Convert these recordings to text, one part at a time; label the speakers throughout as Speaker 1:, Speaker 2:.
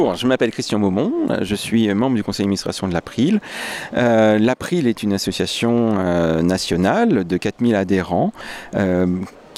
Speaker 1: Bon, je m'appelle Christian Beaumont, je suis membre du conseil d'administration de l'April. Euh, L'April est une association euh, nationale de 4000 adhérents euh,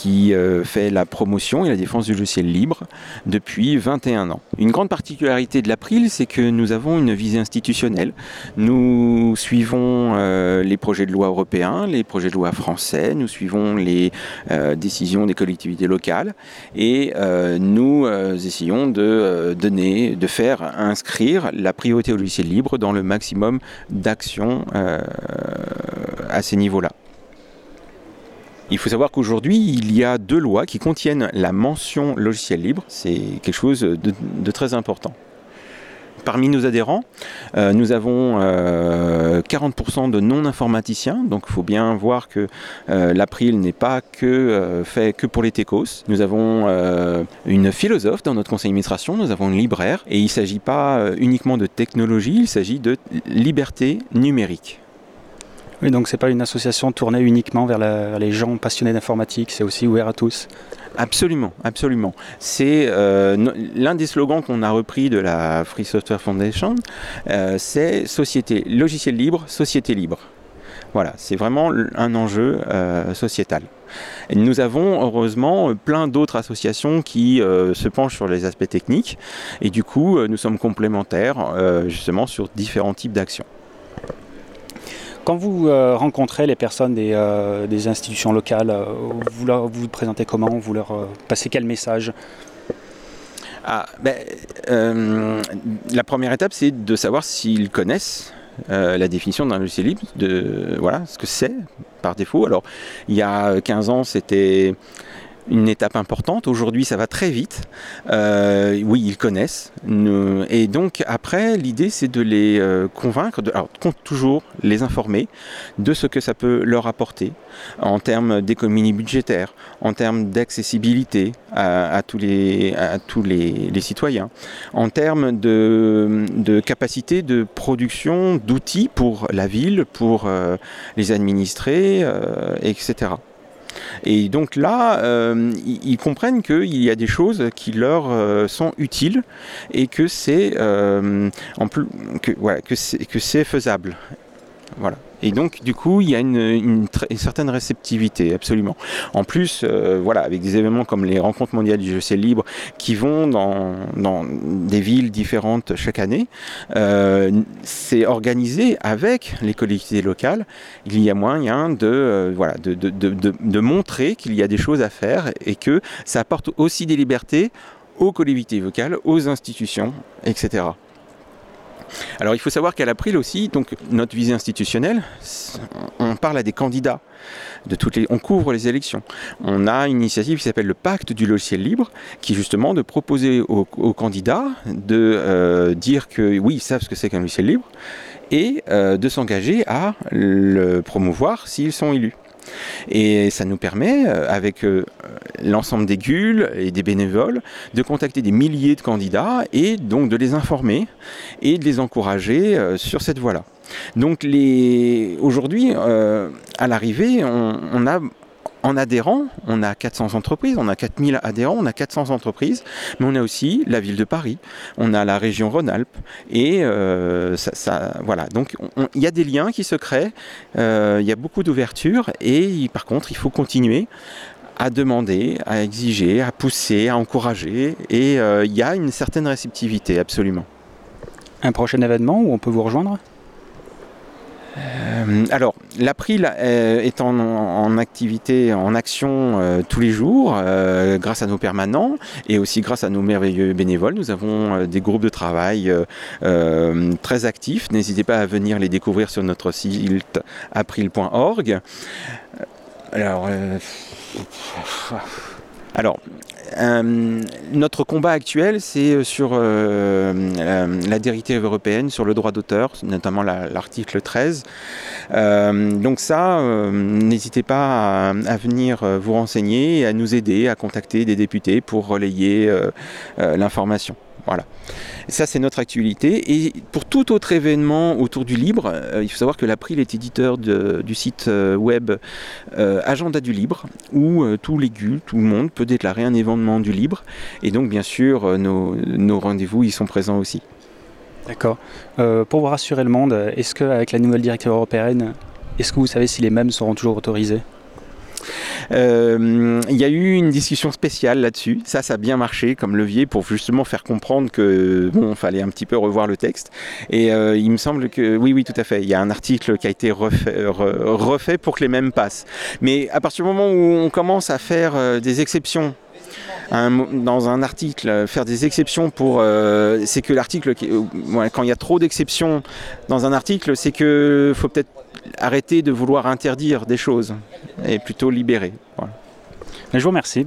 Speaker 1: qui euh, fait la promotion et la défense du logiciel libre depuis 21 ans. Une grande particularité de l'April, c'est que nous avons une visée institutionnelle. Nous suivons euh, les projets de loi européens, les projets de loi français, nous suivons les euh, décisions des collectivités locales et nous essayons de donner, de faire inscrire la priorité au logiciel libre dans le maximum d'actions à ces niveaux-là. Il faut savoir qu'aujourd'hui, il y a deux lois qui contiennent la mention logiciel libre. C'est quelque chose de, très important. Parmi nos adhérents, euh, nous avons euh, 40% de non-informaticiens, donc il faut bien voir que euh, l'April n'est pas que euh, fait que pour les techos. Nous avons euh, une philosophe dans notre conseil d'administration, nous avons une libraire, et il ne s'agit pas uniquement de technologie, il s'agit de liberté numérique.
Speaker 2: Oui, donc c'est pas une association tournée uniquement vers, les gens passionnés d'informatique, c'est aussi ouvert à tous.
Speaker 1: Absolument, absolument. C'est euh, l'un des slogans qu'on a repris de la Free Software Foundation, euh, c'est société logiciel libre, société libre. Voilà, c'est vraiment un enjeu euh, sociétal. Nous avons heureusement plein d'autres associations qui se penchent sur les aspects techniques et du coup nous sommes complémentaires justement sur différents types d'actions.
Speaker 2: Quand vous euh, rencontrez les personnes des, euh, des institutions locales, euh, vous, leur, vous vous présentez comment? Vous leur passez quel message?
Speaker 1: Ah, ben, La première étape, c'est de savoir s'ils connaissent la définition d'un logiciel libre, de voilà ce que c'est par défaut. Alors, il y a 15 ans, c'était une étape importante. Aujourd'hui, ça va très vite. Euh, oui, ils connaissent. Et donc, après, l'idée, c'est de les euh, convaincre, de, alors, toujours les informer de ce que ça peut leur apporter en termes d'économie budgétaire, en termes d'accessibilité à, tous, les, citoyens, en termes de, capacité de production d'outils pour la ville, pour euh, les administrés, euh, etc. Et donc là, euh, ils, comprennent qu'il y a des choses qui leur euh, sont utiles et que c'est euh, que, voilà, que c'est faisable. Voilà. Et donc, du coup, il y a une, certaine réceptivité, absolument. En plus, euh, voilà, avec des événements comme les rencontres mondiales du logiciel libre qui vont dans, des villes différentes chaque année, euh, c'est organisé avec les collectivités locales. Il y a moyen de, euh, de, de montrer qu'il y a des choses à faire et que ça apporte aussi des libertés aux collectivités locales, aux institutions, etc. Alors il faut savoir qu'à l'April aussi, donc notre visée institutionnelle, on parle à des candidats. De toutes les, on couvre les élections. On a une initiative qui s'appelle le pacte du logiciel libre, qui est justement de proposer aux, candidats de euh, dire que oui, ils savent ce que c'est qu'un logiciel libre, et euh, de s'engager à le promouvoir s'ils sont élus. Et ça nous permet, avec euh, l'ensemble des GUL et des bénévoles, de contacter des milliers de candidats et donc de les informer et de les encourager euh, sur cette voie-là. Donc aujourd'hui, euh, à l'arrivée, on, a en adhérents, on a 400 entreprises, on a 4000 adhérents, on a 400 entreprises, mais on a aussi la ville de Paris, on a la région Rhône-Alpes, et euh, voilà. Donc il y a des liens qui se créent, euh, il y a beaucoup d'ouverture, et par contre, il faut continuer à demander, à exiger, à pousser, à encourager, et euh, il y a une certaine réceptivité, absolument.
Speaker 2: Un prochain événement où on peut vous rejoindre?
Speaker 1: Euh, alors, l'April euh, est en, activité, en action euh, tous les jours, grâce à nos permanents et aussi grâce à nos merveilleux bénévoles. Nous avons des groupes de travail très actifs. N'hésitez pas à venir les découvrir sur notre site april.org. Alors, alors euh, notre combat actuel, c'est sur euh, la, la, européenne sur le droit d'auteur, notamment l'article la, 13. Euh, donc ça, euh, n'hésitez pas à, venir vous renseigner et à nous aider à contacter des députés pour relayer euh, l'information. Voilà. Ça, c'est notre actualité. Et pour tout autre événement autour du libre, euh, il faut savoir que l'April est éditeur du site euh, web euh, Agenda du Libre, où tout l'aigu, tout le monde peut déclarer un événement du libre. Et donc, bien sûr, nos, nos rendez-vous y sont présents aussi.
Speaker 2: D'accord. pour vous rassurer le monde, est-ce qu'avec la nouvelle directive européenne, est-ce que vous savez si les mêmes seront toujours autorisés?
Speaker 1: Euh, il y a eu une discussion spéciale là-dessus. Ça, ça a bien marché comme levier pour justement faire comprendre que bon, fallait un petit peu revoir le texte. Et euh, il me semble que oui, oui, tout à fait. Il y a un article qui a été refait, refait pour que les mêmes passent. Mais à partir du moment où on commence à faire euh, des exceptions dans un article, faire des exceptions pour. c'est que l'article, quand il y a trop d'exceptions dans un article, c'est que faut peut-être arrêter de vouloir interdire des choses et plutôt libérer.
Speaker 2: Je vous remercie.